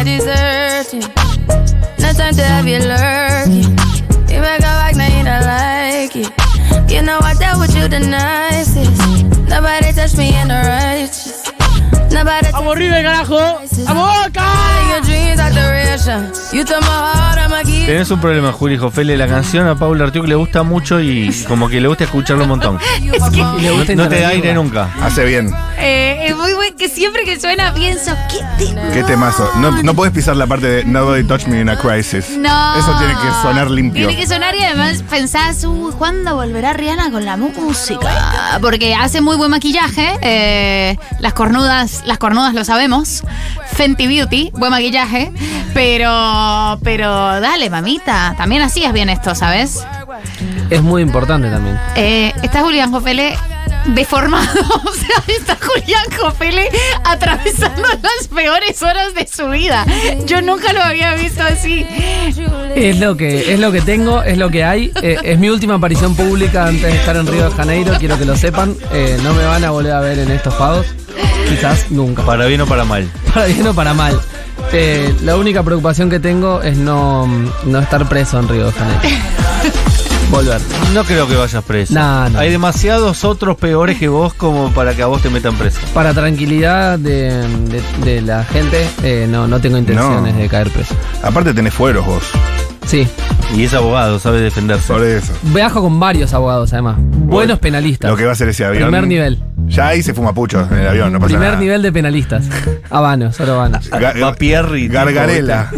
I deserved it. No time to have you lurking. You make a back, now you don't like it. You know I dealt with you the nicest. Nobody touched me in the righteous. Nobody ¡Vamos, carajo! ¡Vamos, Boca! your dreams like duration. You Tenés un problema, Juli Jofele. La canción a Paula Artiuk le gusta mucho y como que le gusta escucharlo un montón. Es que No, no te da aire nunca. Hace bien. eh, es muy bueno que siempre que suena pienso, ¿qué tema? Qué temazo. No, no puedes pisar la parte de Nobody Touch Me in a Crisis. No. Eso tiene que sonar limpio. Tiene que sonar y además pensás, uy, ¿cuándo volverá Rihanna con la música? Porque hace muy buen maquillaje. eh, las cornudas, las cornudas lo sabemos. Fenty Beauty, buen maquillaje. Pero, pero dale, mamita. También hacías bien esto, ¿sabes? Es muy importante también. Eh, está Julián Jofele deformado. O sea, está Julián Jofele atravesando las peores horas de su vida. Yo nunca lo había visto así. Es lo que, es lo que tengo, es lo que hay. Eh, es mi última aparición pública antes de estar en Río de Janeiro, quiero que lo sepan. Eh, no me van a volver a ver en estos pagos. Quizás nunca. Para bien o para mal. Para bien o para mal. Eh, la única preocupación que tengo es no, no estar preso en Río de Janeiro. Volver. No creo que vayas preso. No, no. Hay demasiados otros peores que vos como para que a vos te metan preso. Para tranquilidad de, de- de la gente, eh, no, no tengo intenciones No. de caer preso. Aparte tenés fueros vos. Sí. Y es abogado, sabe defenderse. Por eso. Viajo con varios abogados, además. Buenos penalistas. Lo que va a ser ese avión. Primer nivel. Ya ahí se fuma pucho en el avión, no pasa Primer nada. nivel de penalistas. Habanos, solo habanos. Ga- Va Pierre y Gargarela.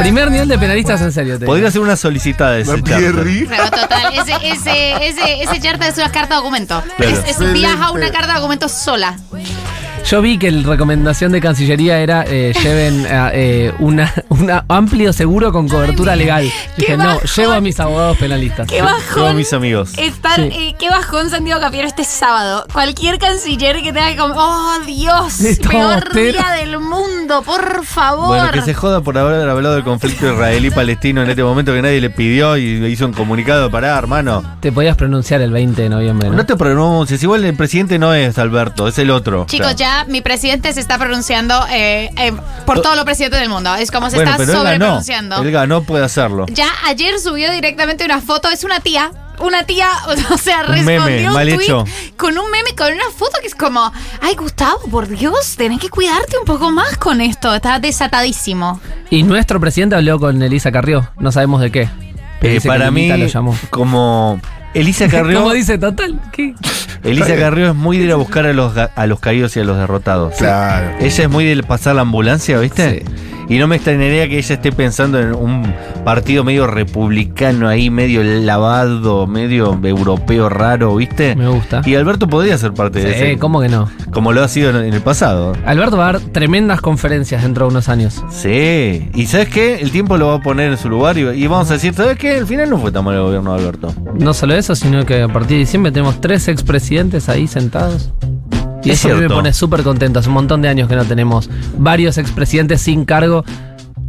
Primer nivel de penalistas en serio. te digo. Podría ser una solicitada de ese Va charter. Pierri. Pero total, ese, ese, ese, ese charter es una carta de documento. Claro. Es, es un viaja una carta de documento sola. Yo vi que la recomendación de Cancillería era eh, lleven eh, eh, una, una amplio seguro con cobertura legal. Dije, no, llevo a mis abogados penalistas. Qué bajón. mis amigos. Estar, Sí. eh, qué bajón Santiago Capiero este sábado. Cualquier canciller que tenga que comer. ¡Oh, Dios! Peor día del mundo, por favor. Bueno, que se joda por haber hablado del conflicto israelí-palestino en este momento que nadie le pidió y le hizo un comunicado. Pará, hermano. Te podías pronunciar el 20 de noviembre. ¿no? No te pronuncies. Igual el presidente no es Alberto, es el otro. Chicos, O sea, ya mi presidente se está pronunciando eh, eh, por todos los presidentes del mundo. Es como se bueno, está pero él ganó. sobrepronunciando. Él ganó, puede hacerlo. Ya ayer subió directamente una foto, es una tía. Una tía, o sea, Un respondió meme, un mal hecho. con un meme, con una foto que es como, ay Gustavo, por Dios, tenés que cuidarte un poco más con esto, está desatadísimo. Y nuestro presidente habló con Elisa Carrió. No sabemos de qué. Eh, para mí, Lilita lo llamó. como Elisa Carrió, Como dice, total. ¿qué? Elisa Carrió es muy de ir a buscar a los, a los caídos y a los derrotados. Claro. Ella es muy de pasar la ambulancia, ¿viste? Sí. Y no me extrañaría que ella esté pensando en un partido medio republicano ahí, medio lavado, medio europeo raro, ¿viste? Me gusta. Y Alberto podría ser parte de Sí, ese. ¿cómo que no? Como lo ha sido en en el pasado. Alberto va a dar tremendas conferencias dentro de unos años. Sí. Y ¿sabes qué? El tiempo lo va a poner en su lugar y, y vamos a decir, ¿sabes qué? Al final no fue tan mal el gobierno de Alberto. No solo eso, sino que a partir de diciembre tenemos tres expresidentes ahí sentados. Y Es eso a mí me cierto. pone súper contento. Hace un montón de años que no tenemos varios expresidentes sin cargo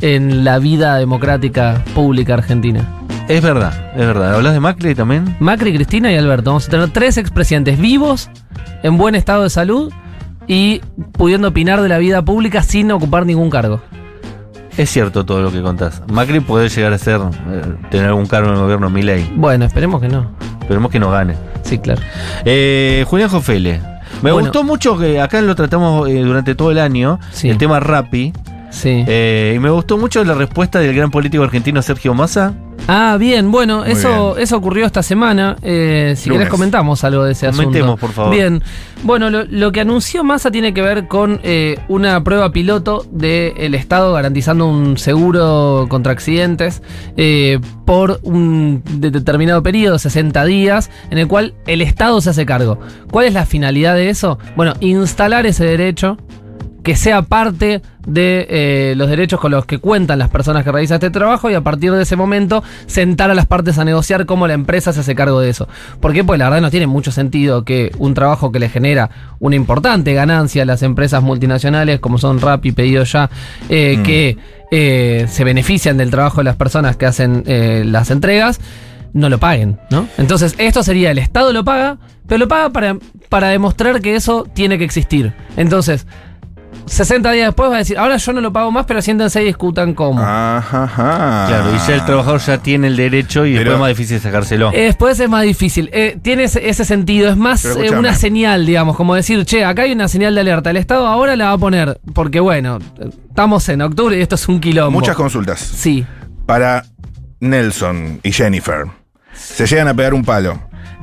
en la vida democrática pública argentina. Es verdad, es verdad. ¿Hablas de Macri también? Macri, Cristina y Alberto. Vamos a tener tres expresidentes vivos, en buen estado de salud y pudiendo opinar de la vida pública sin ocupar ningún cargo. Es cierto todo lo que contás. Macri puede llegar a ser, eh, tener algún cargo en el gobierno Milei. Bueno, esperemos que no. Esperemos que no gane. Sí, claro. Eh, Julián Jofele. Me Bueno. gustó mucho que acá lo tratamos eh, durante todo el año, Sí. el tema Rappi. Sí. Eh, y me gustó mucho la respuesta del gran político argentino Sergio Massa. Ah, bien, bueno, Muy eso, bien. eso ocurrió esta semana. Eh, si Lunes. querés comentamos algo de ese Comentemos, asunto. por favor. Bien, bueno, lo, lo que anunció Massa tiene que ver con eh, una prueba piloto del Estado garantizando un seguro contra accidentes eh, por un de- determinado periodo, 60 días, en el cual el Estado se hace cargo. ¿Cuál es la finalidad de eso? Bueno, instalar ese derecho que sea parte de eh, los derechos con los que cuentan las personas que realizan este trabajo y a partir de ese momento sentar a las partes a negociar cómo la empresa se hace cargo de eso. ¿Por qué? Pues la verdad no tiene mucho sentido que un trabajo que le genera una importante ganancia a las empresas multinacionales como son Rappi, Pedido Ya, eh, Mm. que eh, se benefician del trabajo de las personas que hacen las entregas, no lo paguen, ¿no? Entonces, esto sería, el Estado lo paga, pero lo paga para, para demostrar que eso tiene que existir. Entonces, 60 días después va a decir, ahora yo no lo pago más, pero siéntense y discutan cómo. Ajá, ajá. Claro, y ya el trabajador ya tiene el derecho y Pero- después es más difícil sacárselo. Eh, Después es más difícil. Eh, tiene ese, ese sentido. Es más eh, una señal, digamos, como decir, che, acá hay una señal de alerta. El Estado ahora la va a poner, porque bueno, estamos en octubre y esto es un quilombo. Muchas consultas. Sí. Para Nelson y Jennifer. Se llegan a pegar un palo.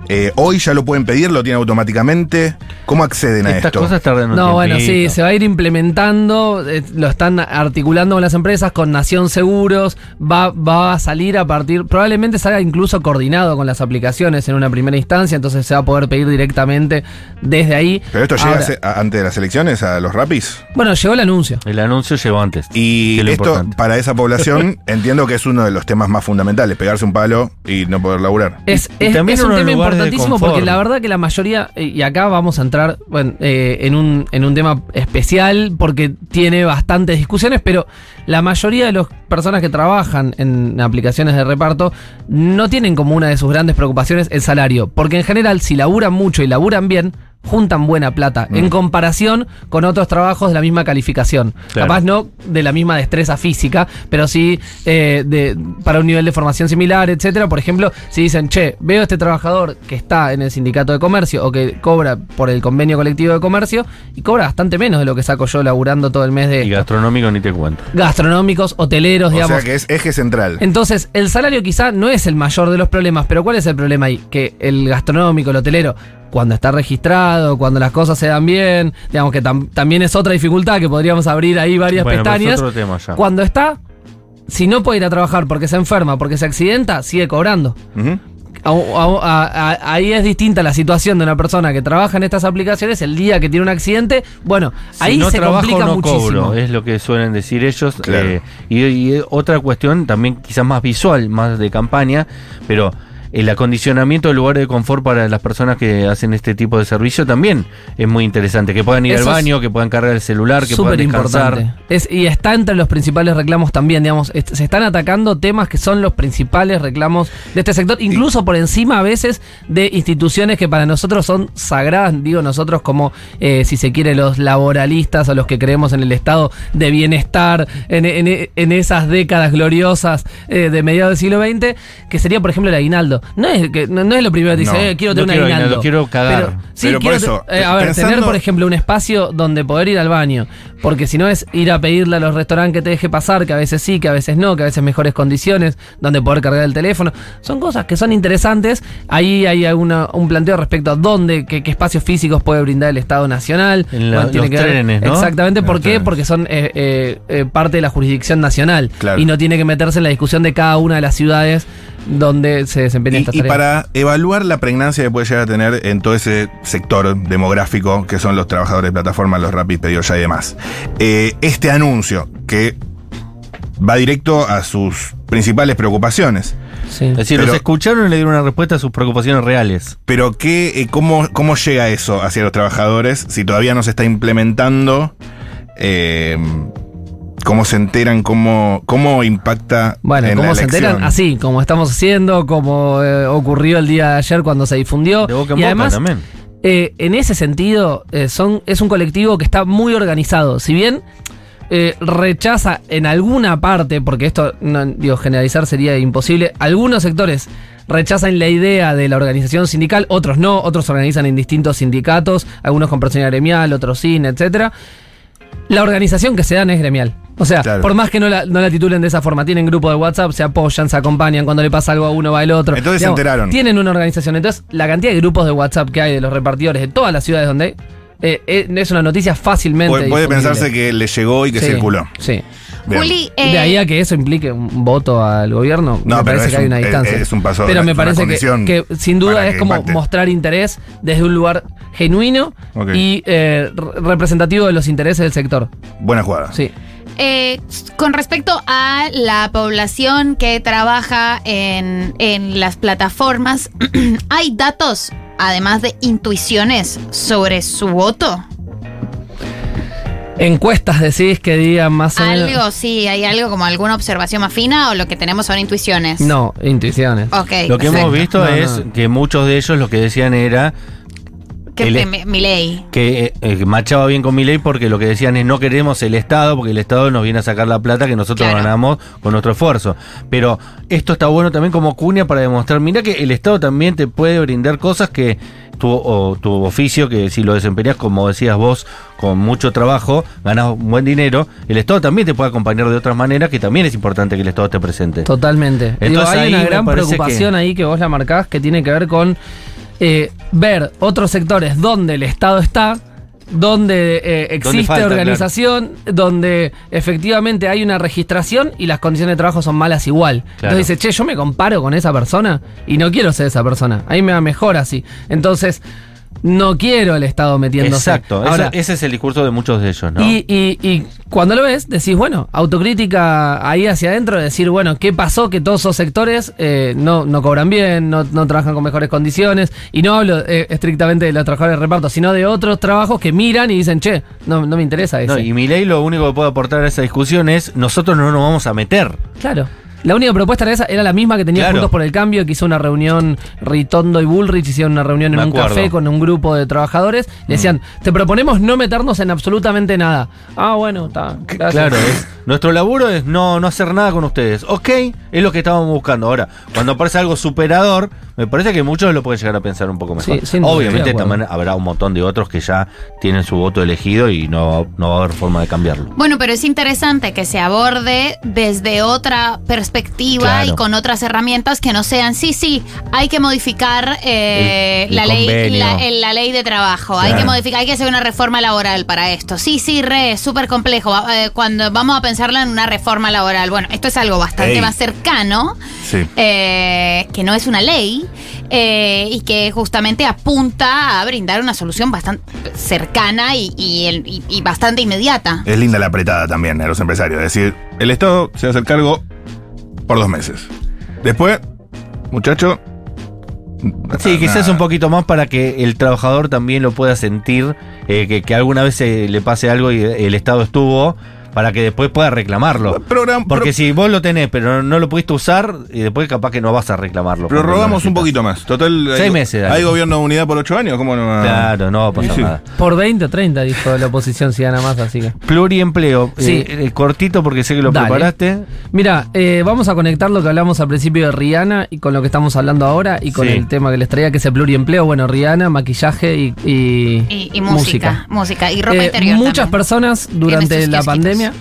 Eh, hoy ya lo pueden pedir, lo tienen automáticamente. ¿Cómo acceden a Estas esto? cosas tardan un No, bueno, sí, se va a ir implementando, eh, lo están articulando con las empresas, con Nación Seguros, va, va a salir a partir, probablemente salga incluso coordinado con las aplicaciones en una primera instancia, entonces se va a poder pedir directamente desde ahí. Pero esto llega Ahora, a antes de las elecciones a los rapis. Bueno, llegó el anuncio. El anuncio llegó antes. Y esto, importante. para esa población, entiendo que es uno de los temas más fundamentales, pegarse un palo y no poder laburar. Es, Y también es un tema importantísimo porque la verdad que la mayoría, y acá vamos a entrar bueno, eh, en, un, en un tema especial porque tiene bastantes discusiones, pero la mayoría de las personas que trabajan en aplicaciones de reparto no tienen como una de sus grandes preocupaciones el salario, porque en general si laburan mucho y laburan bien, juntan buena plata Mm. en comparación con otros trabajos de la misma calificación. Claro. Capaz no de la misma destreza física, pero sí eh, de, para un nivel de formación similar, etcétera. Por ejemplo, si dicen, che, veo este trabajador que está en el sindicato de comercio o que cobra por el convenio colectivo de comercio y cobra bastante menos de lo que saco yo laburando todo el mes de Y gastronómico ni te cuento. gastronómicos, hoteleros, O digamos. sea que es eje central. Entonces, el salario quizá no es el mayor de los problemas, pero ¿cuál es el problema ahí? Que el gastronómico, el hotelero, cuando está registrado, cuando las cosas se dan bien, digamos que tam- también es otra dificultad que podríamos abrir ahí varias Bueno, pestañas. otro tema ya. Cuando está, si no puede ir a trabajar porque se enferma, porque se accidenta, sigue cobrando. Ujú. A- a- a- ahí es distinta la situación de una persona que trabaja en estas aplicaciones el día que tiene un accidente. Bueno, Si ahí no se trabajo, complica no muchísimo. cobro, es lo que suelen decir ellos. Claro. eh, y, y otra cuestión también quizás más visual, más de campaña, pero el acondicionamiento del lugar de confort para las personas que hacen este tipo de servicio también es muy interesante. Que puedan ir Eso al baño, que puedan cargar el celular, que puedan descansar. importante. Es, y está entre los principales reclamos también, digamos. est- se están atacando temas que son los principales reclamos de este sector, incluso por encima a veces de instituciones que para nosotros son sagradas, digo nosotros como, eh, si se quiere, los laboralistas o los que creemos en el estado de bienestar, en, en- en esas décadas gloriosas eh, de mediados del siglo XX, que sería, por ejemplo, el aguinaldo. No es, que, no, no es lo primero que dice, No, eh, quiero tener un aguinaldo. quiero cagar. Pero, sí, Pero por quiero eso, te- eh, a ver, pensando- tener, por ejemplo, un espacio donde poder ir al baño. Porque si no es ir a pedirle a los restaurantes que te deje pasar, que a veces sí, que a veces no, que a veces mejores condiciones, donde poder cargar el teléfono. Son cosas que son interesantes. Ahí hay alguna, un planteo respecto a dónde, qué, qué espacios físicos puede brindar el Estado Nacional. En la- los trenes, ¿no? Exactamente, Los ¿por qué? trenes. Porque son eh, eh, eh, parte de la jurisdicción nacional. Claro. Y no tiene que meterse en la discusión de cada una de las ciudades donde se desempeñan Y, estas y para evaluar la pregnancia que puede llegar a tener en todo ese sector demográfico que son los trabajadores de plataforma, los Rapid, Pedido Ya y demás, eh, este anuncio que va directo a sus principales preocupaciones. Sí. Es decir, Pero- los escucharon y le dieron una respuesta a sus preocupaciones reales. Pero ¿qué, eh, cómo, ¿cómo llega eso hacia los trabajadores si todavía no se está implementando? Eh, ¿Cómo se enteran? ¿Cómo, cómo impacta Bueno, en ¿cómo la se elección? enteran? Así, como estamos haciendo, como eh, ocurrió el día de ayer cuando se difundió. De boca en y boca además, también. eh, en ese sentido, eh, son, es un colectivo que está muy organizado. Si bien eh, rechaza en alguna parte, porque esto, no, digo, generalizar sería imposible, algunos sectores rechazan la idea de la organización sindical, otros no, otros se organizan en distintos sindicatos, algunos con personalidad gremial, otros sin, etcétera. La organización que se dan es gremial. O sea, Claro. por más que no la, no la titulen de esa forma, tienen grupo de WhatsApp, se apoyan, se acompañan, cuando le pasa algo a uno va el otro. Entonces se enteraron. Tienen una organización. Entonces, la cantidad de grupos de WhatsApp que hay de los repartidores de todas las ciudades donde hay, eh, eh, es una noticia fácilmente. Puede, pensarse que le llegó y que Sí, circuló. Sí. Bien. Juli, de eh, ahí a que eso implique un voto al gobierno, No, me pero parece es que hay un- una distancia. es un paso, pero me parece que, sin duda es que como impacte. mostrar interés desde un lugar genuino y eh, re- representativo de los intereses del sector. Buena jugada. Sí. Eh, con respecto a la población que trabaja en, en las plataformas, ¿hay datos, además de intuiciones, sobre su voto? Encuestas decís que digan más o menos. ¿Algo? Sí, ¿hay algo como alguna observación más fina o lo que tenemos son intuiciones? No, intuiciones. Ok. Lo que perfecto. hemos visto No, es no. que muchos de ellos lo que decían era Que el- mi, mi ley. que eh, eh, machaba bien con mi ley porque lo que decían es no queremos el Estado porque el Estado nos viene a sacar la plata que nosotros Claro. ganamos con nuestro esfuerzo. Pero esto está bueno también como cuña para demostrar, mira que el Estado también te puede brindar cosas que tu, o tu oficio, que si lo desempeñas como decías vos, con mucho trabajo, ganas un buen dinero, el Estado también te puede acompañar de otras maneras que también es importante que el Estado esté presente. Totalmente. Digo, Entonces hay ahí una gran preocupación que- ahí que vos la marcás que tiene que ver con eh, ver otros sectores donde el Estado está, donde eh, existe falta, organización, donde efectivamente hay una registración y las condiciones de trabajo son malas igual. Claro. Entonces dice, che, yo me comparo con esa persona y no quiero ser esa persona. A mí me va mejor así. Entonces, no quiero el Estado metiéndose. Exacto, Ahora, ese es el discurso de muchos de ellos, ¿no? y, y- y cuando lo ves, decís, bueno, autocrítica ahí hacia adentro, decir, bueno, ¿qué pasó que todos esos sectores eh, no, no cobran bien, no, no trabajan con mejores condiciones? Y no hablo eh, estrictamente de los trabajadores de reparto, sino de otros trabajos que miran y dicen, che, no, no me interesa eso. No, y mi ley lo único que puede aportar a esa discusión es nosotros no nos vamos a meter. Claro. La única propuesta era esa, era la misma que tenía Claro. Juntos por el Cambio, que hizo una reunión, Ritondo y Bullrich hicieron una reunión en un café con un grupo de trabajadores. Le decían, te proponemos no meternos en absolutamente nada. Ah, bueno, está. Claro, es, nuestro laburo es no, no hacer nada con ustedes. Ok, es lo que estábamos buscando. Ahora, cuando aparece algo superador, me parece que muchos lo pueden llegar a pensar un poco mejor. Sí, Obviamente también habrá un montón de otros que ya tienen su voto elegido y no, no va a haber forma de cambiarlo. Bueno, pero es interesante que se aborde desde otra perspectiva Claro. y con otras herramientas que no sean, sí, sí, hay que modificar eh, El- el la, ley, la, el- la ley de trabajo, hay que modificar, hay que hacer una reforma laboral para esto. Sí, sí, re, súper complejo. Eh, cuando vamos a pensarla en una reforma laboral, bueno, esto es algo bastante Ey. más cercano, Sí. eh, que no es una ley. eh, y que justamente apunta a brindar una solución bastante cercana y, y el- y- y bastante inmediata. Es linda la apretada también a los empresarios. Es decir, el Estado se hace el cargo por dos meses. Después, muchacho. Sí, quizás un poquito más para que el trabajador también lo pueda sentir, eh, que, que alguna vez le pase algo y el Estado estuvo, para que después pueda reclamarlo. Program- Porque pro- si vos lo tenés, pero no lo pudiste usar, y después capaz que no vas a reclamarlo. Pero rogamos un poquito más. Total, Seis hay, meses, dale. hay gobierno de unidad por ocho años. ¿Cómo no? Claro, no va a pasar Sí, nada. Por 20 o 30, dijo la oposición, si gana más, así que. Pluriempleo. Sí. Eh, eh, cortito porque sé que lo Dale. preparaste. Mira, eh, vamos a conectar lo que hablamos al principio de Rihanna y con lo que estamos hablando ahora y con Sí. el tema que les traía, que es el pluriempleo. Bueno, Rihanna, maquillaje y, y, Y, y música, música, y ropa Eh, interior. muchas también. personas durante la kiosquitos.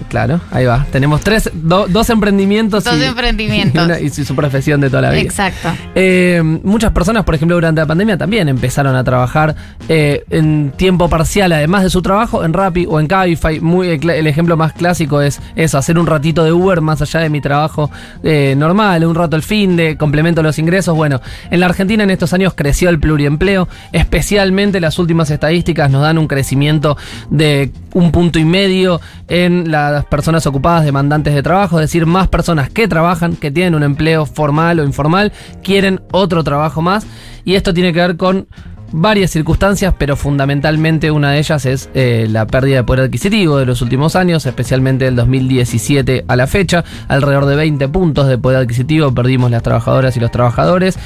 Claro, ahí va. Tenemos tres, do- dos emprendimientos. Dos y, emprendimientos. Y, una- y su profesión de toda la vida. Exacto. Eh, muchas personas, por ejemplo, durante la pandemia también empezaron a trabajar eh, en tiempo parcial, además de su trabajo, en Rappi o en Cabify. Muy, el ejemplo más clásico es eso, hacer un ratito de Uber más allá de mi trabajo eh, normal, un rato el fin de complemento los ingresos. Bueno, en la Argentina en estos años creció el pluriempleo, especialmente las últimas estadísticas nos dan un crecimiento de un punto y medio en las personas ocupadas demandantes de trabajo, es decir, más personas que trabajan, que tienen un empleo formal o informal, quieren otro trabajo más. Y esto tiene que ver con varias circunstancias, pero fundamentalmente una de ellas es eh, la pérdida de poder adquisitivo de los últimos años, especialmente del 2017 a la fecha. Alrededor de 20 puntos de poder adquisitivo perdimos las trabajadoras y los trabajadores.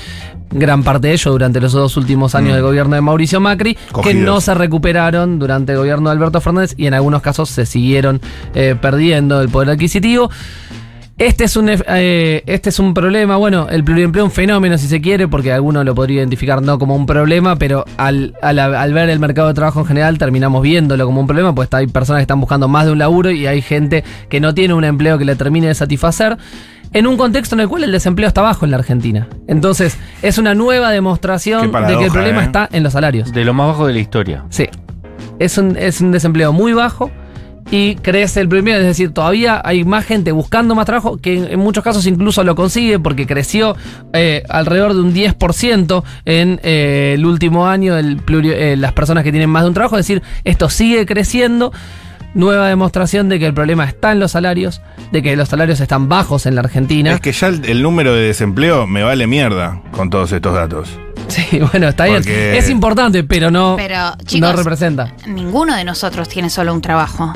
Gran parte de ello durante los dos últimos años Mm. del gobierno de Mauricio Macri, que no se recuperaron durante el gobierno de Alberto Fernández y en algunos casos se siguieron eh, perdiendo el poder adquisitivo. Este es, un, eh, este es un problema, bueno, el pluriempleo es un fenómeno si se quiere, porque alguno lo podría identificar no como un problema, pero al, al- al ver el mercado de trabajo en general terminamos viéndolo como un problema, pues hay personas que están buscando más de un laburo y hay gente que no tiene un empleo que le termine de satisfacer. En un contexto en el cual el desempleo está bajo en la Argentina. Entonces, es una nueva demostración de que el problema ¿eh? está en los salarios. De lo más bajo de la historia. Sí. Es un, es un desempleo muy bajo y crece el primero, es decir, todavía hay más gente buscando más trabajo que en, muchos casos incluso lo consigue porque creció eh, alrededor de un 10% en eh, el último año el pluri- eh, las personas que tienen más de un trabajo, es decir, esto sigue creciendo. Nueva demostración de que el problema está en los salarios, de que los salarios están bajos en la Argentina. Es que ya el, el número de desempleo me vale mierda con todos estos datos. Sí, bueno, está bien. Porque- Es importante, pero no, Pero, chicos, no representa. ninguno de nosotros tiene solo un trabajo.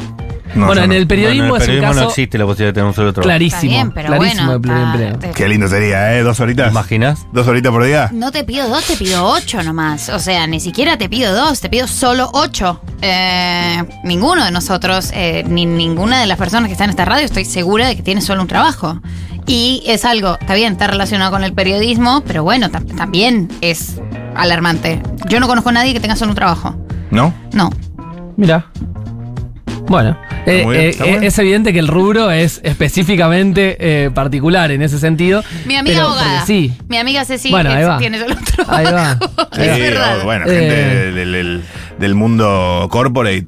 No, bueno, en no. el periodismo Bueno, en el es un periodismo caso no existe la posibilidad de tener un solo trabajo. clarísimo. Está bien, pero clarísimo bueno. de pluriempleo. está- Qué lindo sería, ¿eh? Dos ¿Te horitas. imaginas? Dos horitas por día. No te pido dos, te pido ocho nomás. O sea, ni siquiera te pido dos, te pido solo ocho. Eh, ninguno de nosotros, eh, ni ninguna de las personas que están en esta radio, estoy segura de que tiene solo un trabajo. Y es algo, está bien, está relacionado con el periodismo, pero bueno, tam- también es alarmante. Yo no conozco a nadie que tenga solo un trabajo. ¿No? No. Mira. Bueno, eh, bien, eh, bien. es evidente que el rubro es específicamente eh, particular en ese sentido. Mi amiga pero- abogada. Sí. Mi amiga Ceci Bueno, ahí es- va. tiene un trabajo. Ahí va. Es verdad. bueno, Eh. gente del, del- del mundo corporate.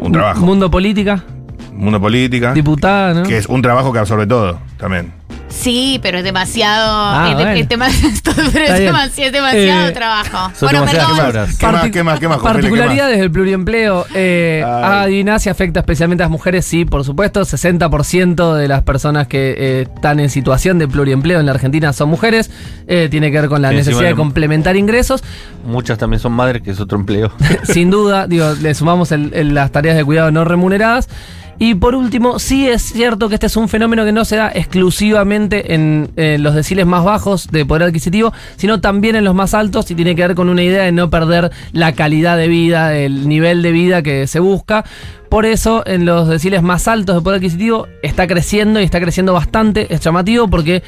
Un trabajo. Mundo política, mundo política. diputada, ¿no? Que es un trabajo que absorbe todo también. Sí, pero es demasiado. Ah, es, de- bueno. es es demasiado, es demasiado Eh, trabajo. Bueno, perdón. palabras. ¿Qué más, qué más, qué más, Particularidades del pluriempleo. Eh, adivina si afecta especialmente a las mujeres, sí, por supuesto. 60% de las personas que eh, están en situación de pluriempleo en la Argentina son mujeres. Eh, tiene que ver con la Sí, necesidad encima de le- complementar ingresos. Muchas también son madres, que es otro empleo. Sin duda, digo, le sumamos el- el- las tareas de cuidado no remuneradas. Y por último, sí es cierto que este es un fenómeno que no se da exclusivamente en eh, los deciles más bajos de poder adquisitivo, sino también en los más altos y tiene que ver con una idea de no perder la calidad de vida, el nivel de vida que se busca. Por eso, en los deciles más altos de poder adquisitivo está creciendo y está creciendo bastante. Es llamativo porque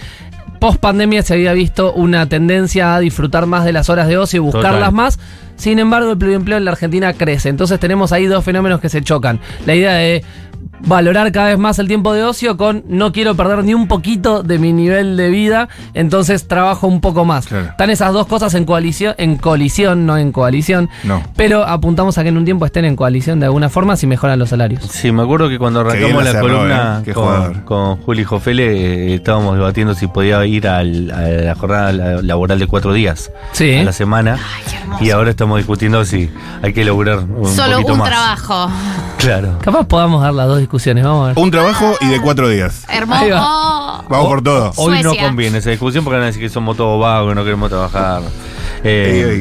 post pandemia se había visto una tendencia a disfrutar más de las horas de ocio y buscarlas Total. más. Sin embargo, el pluriempleo en la Argentina crece. Entonces tenemos ahí dos fenómenos que se chocan. La idea de valorar cada vez más el tiempo de ocio con no quiero perder ni un poquito de mi nivel de vida, entonces trabajo un poco más. Claro. Están esas dos cosas en coalición, en colisión, no en coalición. No. Pero apuntamos a que en un tiempo estén en coalición de alguna forma si mejoran los salarios. Sí, me acuerdo que cuando arrancamos la cerró, columna eh. Qué con, con Juli Jofele, eh, estábamos debatiendo si podía ir al- a la jornada la- laboral de cuatro días Sí. a la semana. Ay, qué hermoso. Y ahora estamos discutiendo si hay que lograr un Solo poquito un más. trabajo. Claro. Capaz podamos dar las dos discusiones, vamos a ver. Un trabajo y de cuatro días. Hermoso. Vamos por todo. Hoy no Suecia. conviene esa discusión porque van a decir que somos todos vagos, no queremos trabajar. Eh, Ey, ey.